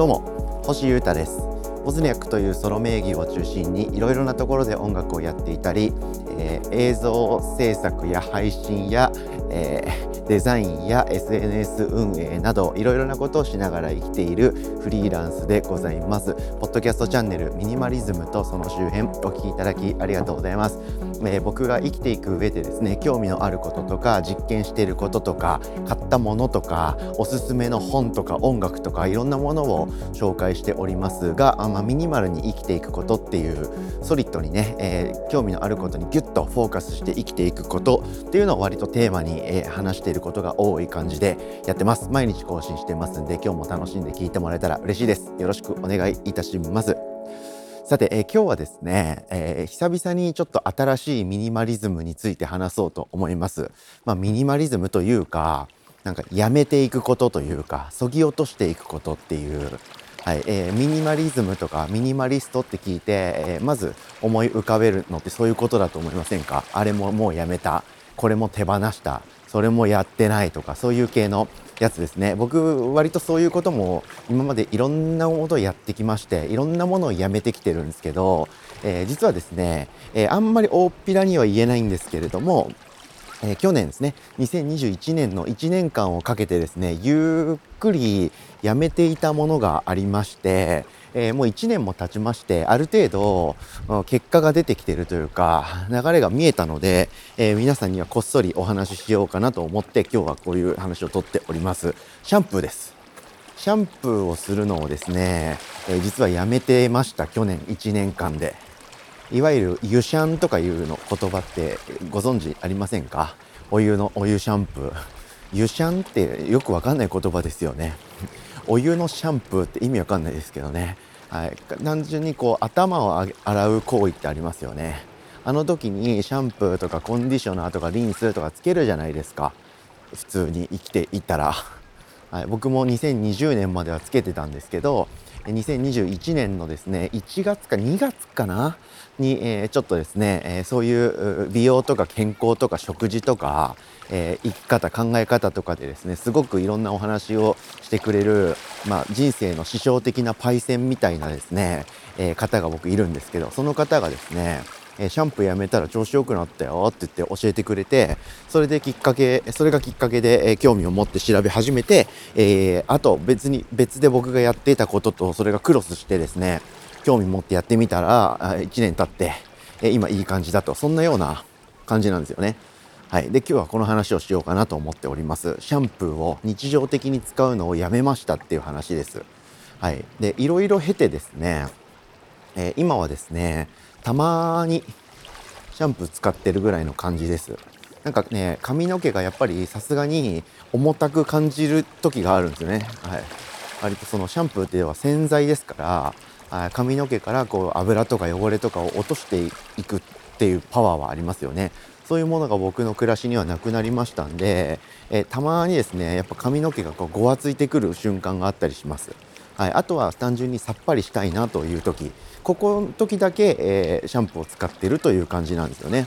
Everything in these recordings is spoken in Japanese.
どうも星優太です。ボズニャックというソロ名義を中心にいろいろなところで音楽をやっていたり、えー、映像制作や配信や、えー、デザインや SNS 運営などいろいろなことをしながら生きているフリーランスでございます。ポッドキャストチャンネルミニマリズムとその周辺お聞きいただきありがとうございます、えー、僕が生きていく上でですね興味のあることとか実験していることとか買ったものとかおすすめの本とか音楽とかいろんなものを紹介しておりますが、まあ、ミニマルに生きていくことっていうソリッドにね、えー、興味のあることにギュッとフォーカスして生きていくことっていうのを割とテーマに、えー、話していることが多い感じでやってます。毎日更新してますんで今日も楽しんで聞いてもらえたら嬉しいです。よろしくお願いいたします。さて、えー、今日はですね、えー、久々にちょっと新しいミニマリズムについて話そうと思います。まあ、ミニマリズムというか、なんかやめていくことというか、そぎ落としていくことっていう、はい、えー、ミニマリズムとかミニマリストって聞いて、えー、まず思い浮かべるのってそういうことだと思いませんか？あれももうやめた、これも手放した、それもやってないとか、そういう系のやつですね。僕割とそういうことも今までいろんなことをやってきましていろんなものをやめてきてるんですけど、えー、実はですね、えー、あんまり大っぴらには言えないんですけれどもえー、去年ですね2021年の1年間をかけてですねゆっくりやめていたものがありまして、えー、もう1年も経ちましてある程度結果が出てきているというか流れが見えたので、えー、皆さんにはこっそりお話ししようかなと思って今日はこういう話をとっております。シャンプーです。シャンプーをするのをですね、え実はやめてました去年1年間で。いわゆる湯シャンとかいうの言葉ってご存知ありませんか？お湯のお湯シャンプー。湯シャンってよくわかんない言葉ですよね。お湯のシャンプーって意味わかんないですけどね、はい、単純にこう頭を洗う行為ってありますよね。あの時にシャンプーとかコンディショナーとかリンスとかつけるじゃないですか。普通に生きていたら、はい、僕も2020年まではつけてたんですけど2021年のですね1月か2月かなに、えー、ちょっとですね、えー、そういう美容とか健康とか食事とか、えー、生き方考え方とかでですねすごくいろんなお話をしてくれる、まあ、人生の師匠的なパイセンみたいなですね、え方が僕いるんですけどその方がですねえシャンプーやめたら調子良くなったよって言って教えてくれてそれできっかけそれがきっかけでえ興味を持って調べ始めて、えー、あと別に別で僕がやっていたこととそれがクロスしてですね興味持ってやってみたら1年経ってえ今いい感じだとそんなような感じなんですよね。はい、で今日はこの話をしようかなと思っております。シャンプーを日常的に使うのをやめましたっていう話です。はい、でいろいろ経てですね、えー、今はですねたまにシャンプー使ってるぐらいの感じです。なんかね髪の毛がやっぱりさすがに重たく感じる時があるんですよね。はい、割とそのシャンプーっていうのは洗剤ですから髪の毛からこう油とか汚れとかを落としていくっていうパワーはありますよね。そういうものが僕の暮らしにはなくなりましたんで、えたまにですねやっぱ髪の毛がこうごわついてくる瞬間があったりします。はい、あとは単純にさっぱりしたいなという時ここの時だけ、えー、シャンプーを使ってるという感じなんですよね。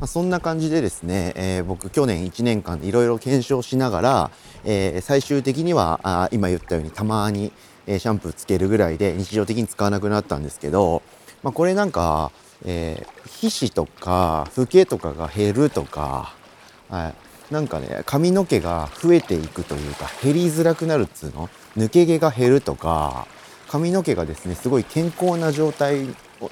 まあ、そんな感じでですね、えー、僕去年1年間でいろいろ検証しながら、えー、最終的にはあ今言ったようにたまにえシャンプーつけるぐらいで日常的に使わなくなったんですけど、まあ、これなんか、え、皮脂とかフケとかが減るとか、はい、なんかね髪の毛が増えていくというか減りづらくなるっつうの？抜け毛が減るとか髪の毛がですねすごい健康な状態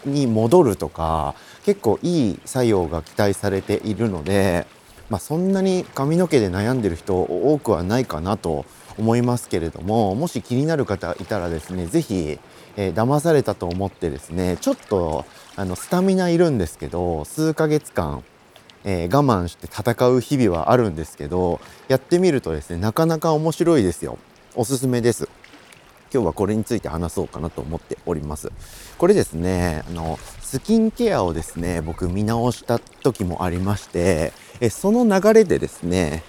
に戻るとか結構いい作用が期待されているので、まあ、そんなに髪の毛で悩んでる人多くはないかなと思いますけれどももし気になる方いたらですね是非、えー、騙されたと思ってですねちょっとあのスタミナいるんですけど数ヶ月間、えー、我慢して戦う日々はあるんですけどやってみるとですねなかなか面白いですよ。おすすめです今日はこれについて話そうかなと思っておりますこれですねあのスキンケアをですね僕見直した時もありましてえその流れでですね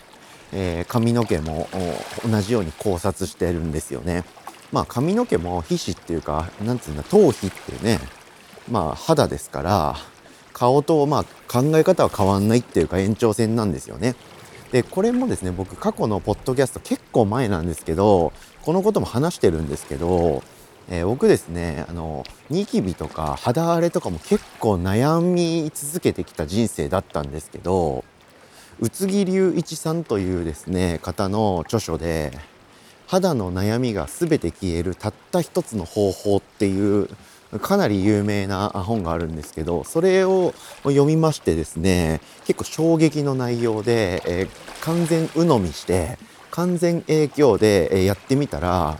えー、髪の毛も同じように考察してるんですよね。まあ髪の毛も皮脂っていうか、なんつうんだ、頭皮っていうね、まあ肌ですから、顔とまあ考え方は変わんないっていうか延長線なんですよね。で、これもですね、僕過去のポッドキャスト結構前なんですけど、このことも話してるんですけど、えー、僕ですねあのニキビとか肌荒れとかも結構悩み続けてきた人生だったんですけど宇津木隆一さんというですね方の著書で肌の悩みが全て消えるたった一つの方法っていうかなり有名な本があるんですけどそれを読みましてですね結構衝撃の内容で、えー、完全鵜呑みして完全影響で、やってみたら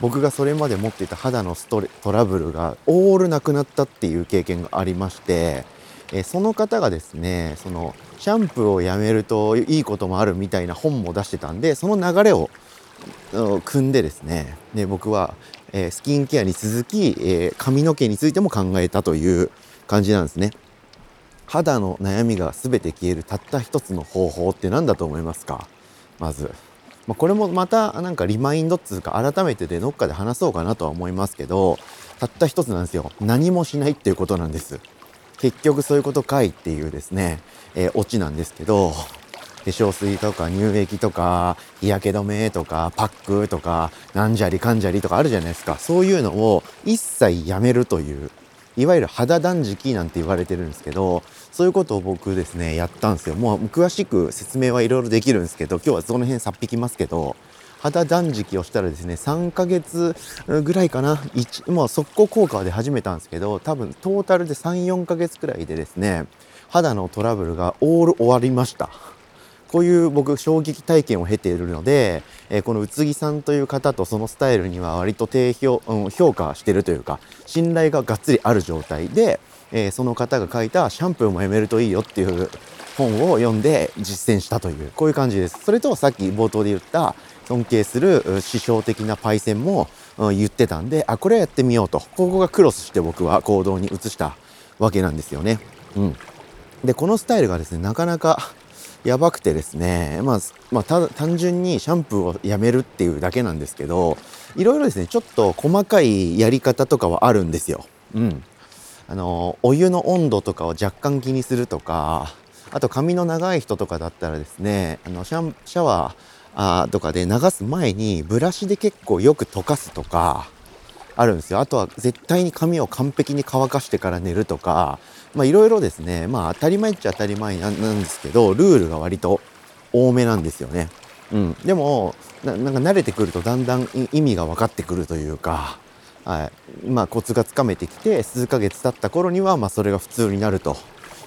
僕がそれまで持っていた肌のストトラブルがオールなくなったっていう経験がありまして、えその方がですねそのシャンプーをやめるといいこともあるみたいな本も出してたんでその流れを組んでですねで僕は、えスキンケアに続き、え髪の毛についても考えたという感じなんですね。肌の悩みが全て消えるたった一つの方法って何だと思いますか？まず。まあ、これもまたなんかリマインドっつうか改めてでどっかで話そうかなとは思いますけどたった一つなんですよ何もしないっていうことなんです結局そういうことかいっていうですね、えー、オチなんですけど化粧水とか乳液とか日焼け止めとかパックとかなんじゃりかんじゃりとかあるじゃないですか。そういうのを一切やめるといういわゆる肌断食なんて言われてるんですけどそういうことを僕ですねやったんですよ。もう詳しく説明はいろいろできるんですけど今日はその辺さっ引きますけど肌断食をしたらですね3ヶ月ぐらいかな。1もう速攻効果で始めたんですけど多分トータルで34ヶ月くらいでですね肌のトラブルがオール終わりました。こういう僕衝撃体験を経ているので、えー、この宇津木さんという方とそのスタイルには割と低評,、うん、評価してるというか信頼ががっつりある状態で、えー、その方が書いたシャンプーもやめるといいよっていう本を読んで実践したというこういう感じです。それとさっき冒頭で言った尊敬する師匠的なパイセンも、言ってたんであこれやってみようと。ここがクロスして僕は行動に移したわけなんですよね。うん、でこのスタイルがですねなかなかやばくてですね、まあ、まあ、単純にシャンプーをやめるっていうだけなんですけど、いろいろですね、ちょっと細かいやり方とかはあるんですよ。うん。あの、お湯の温度とかを若干気にするとか、あと髪の長い人とかだったらですね、あのシャシャワーとかで流す前にブラシで結構よく溶かすとか、あるんですよ。あとは絶対に髪を完璧に乾かしてから寝るとか、まあいろいろですね、まあ当たり前っちゃ当たり前なんですけど、ルールが割と多めなんですよね。うん。でも、なんか慣れてくるとだんだん意味が分かってくるというか、はい。まあコツがつかめてきて、数ヶ月経った頃には、まあそれが普通になると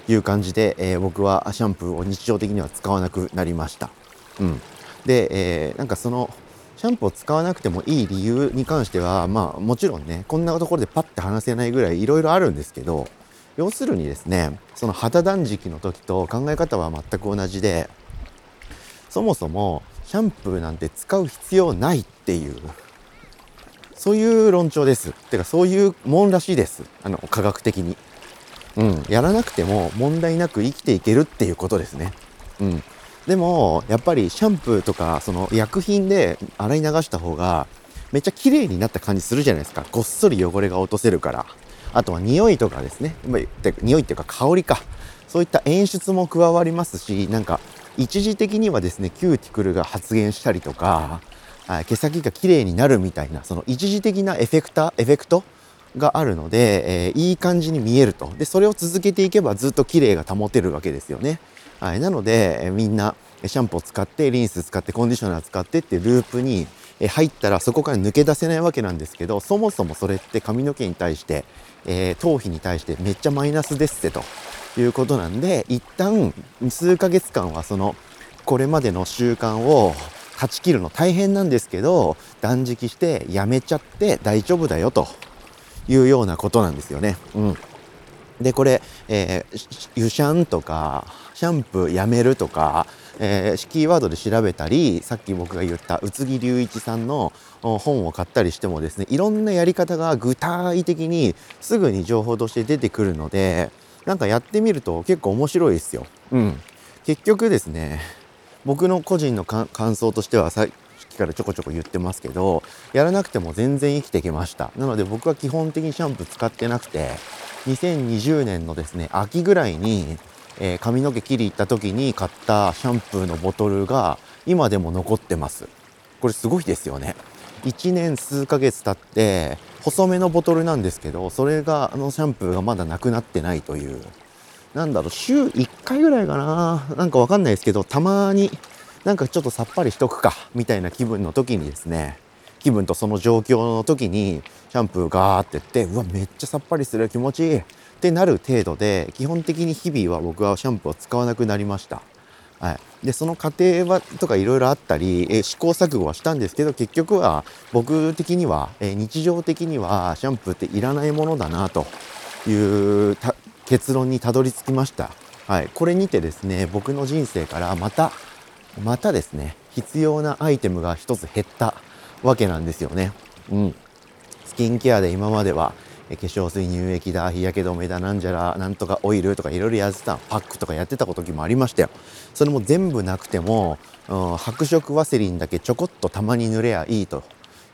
いう感じで、えー、僕はシャンプーを日常的には使わなくなりました。うん。で、えー、なんかその、シャンプーを使わなくてもいい理由に関しては、まあもちろんね、こんなところでパッて話せないぐらいいろいろあるんですけど、要するにですね、その肌断食の時と考え方は全く同じで、そもそもシャンプーなんて使う必要ないっていう、そういう論調です。てかそういうもんらしいです。あの、科学的に。うん、やらなくても問題なく生きていけるっていうことですね。うん。でも、やっぱりシャンプーとか、その薬品で洗い流した方が、めっちゃ綺麗になった感じするじゃないですか。ごっそり汚れが落とせるから。あとは匂いとかですね。匂いっていうか香りか。そういった演出も加わりますし、なんか、一時的にはですね、キューティクルが発現したりとか、毛先が綺麗になるみたいな、その一時的なエフェクター、エフェクトがあるので、えー、いい感じに見えると。で、それを続けていけばずっと綺麗が保てるわけですよね。はい、なので、えみんなシャンプーを使ってリンス使ってコンディショナー使ってってループに入ったらそこから抜け出せないわけなんですけどそもそもそれって髪の毛に対して、えー、頭皮に対してめっちゃマイナスですってということなんで一旦数ヶ月間はそのこれまでの習慣を断ち切るの大変なんですけど断食してやめちゃって大丈夫だよというようなことなんですよね。うんで、これ、えー、湯シャンとか、シャンプーやめるとか、えー、キーワードで調べたり、さっき僕が言った宇津木隆一さんの本を買ったりしてもですね、いろんなやり方が具体的にすぐに情報として出てくるので、なんかやってみると結構面白いですよ。うん。結局ですね、僕の個人の感想としてはさからちょこちょこ言ってますけど、やらなくても全然生きていけました。なので僕は基本的にシャンプー使ってなくて、2020年のですね、秋ぐらいに、えー、髪の毛切り行った時に買ったシャンプーのボトルが今でも残ってます。これすごいですよね。1年数ヶ月経って、細めのボトルなんですけどそれがあのシャンプーがまだなくなってないというなんだろう週1回ぐらいかななんかわかんないですけどたまになんかちょっとさっぱりしとくかみたいな気分の時にですね気分とその状況の時にシャンプーガーってってうわめっちゃさっぱりする気持ちいいってなる程度で基本的に日々は僕はシャンプーを使わなくなりました。はい、でその過程はとかいろいろあったり、え試行錯誤はしたんですけど結局は僕的には、え日常的にはシャンプーっていらないものだなという結論にたどり着きました。はい、これにてですね僕の人生からまたまたですね必要なアイテムが一つ減ったわけなんですよね。うん、スキンケアで今までは化粧水乳液だ日焼け止めだなんじゃらなんとかオイルとかいろいろやってたパックとかやってた時もありましたよ。それも全部なくても、うん、白色ワセリンだけちょこっとたまに塗れやいいと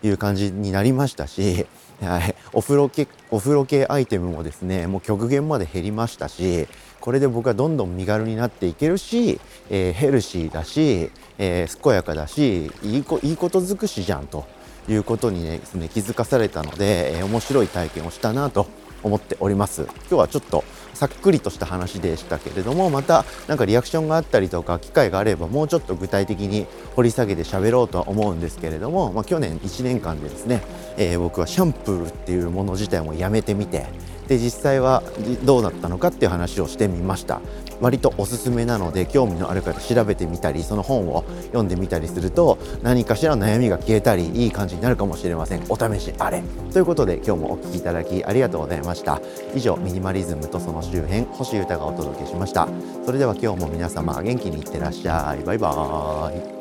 いう感じになりましたし、はい、お風呂系お風呂系アイテムもですねもう極限まで減りましたしこれで僕はどんどん身軽になっていけるし、えー、ヘルシーだし、えー、健やかだしいいこいいこと尽くしじゃんということにねね気づかされたので、えー、面白い体験をしたなと思っております。今日はちょっとさっくりとした話でしたけれどもまた何かリアクションがあったりとか機会があればもうちょっと具体的に掘り下げて喋ろうとは思うんですけれども、まあ、去年1年間でですね、えー、僕はシャンプーっていうもの自体もやめてみてで実際はどうなったのかっていう話をしてみました。割とおすすめなので興味のある方調べてみたりその本を読んでみたりすると何かしら悩みが消えたりいい感じになるかもしれません。お試しあれ。ということで今日もお聴きいただきありがとうございました。以上ミニマリズムとその周辺星豊がお届けしました。それでは今日も皆様元気にいってらっしゃい。バイバーイ。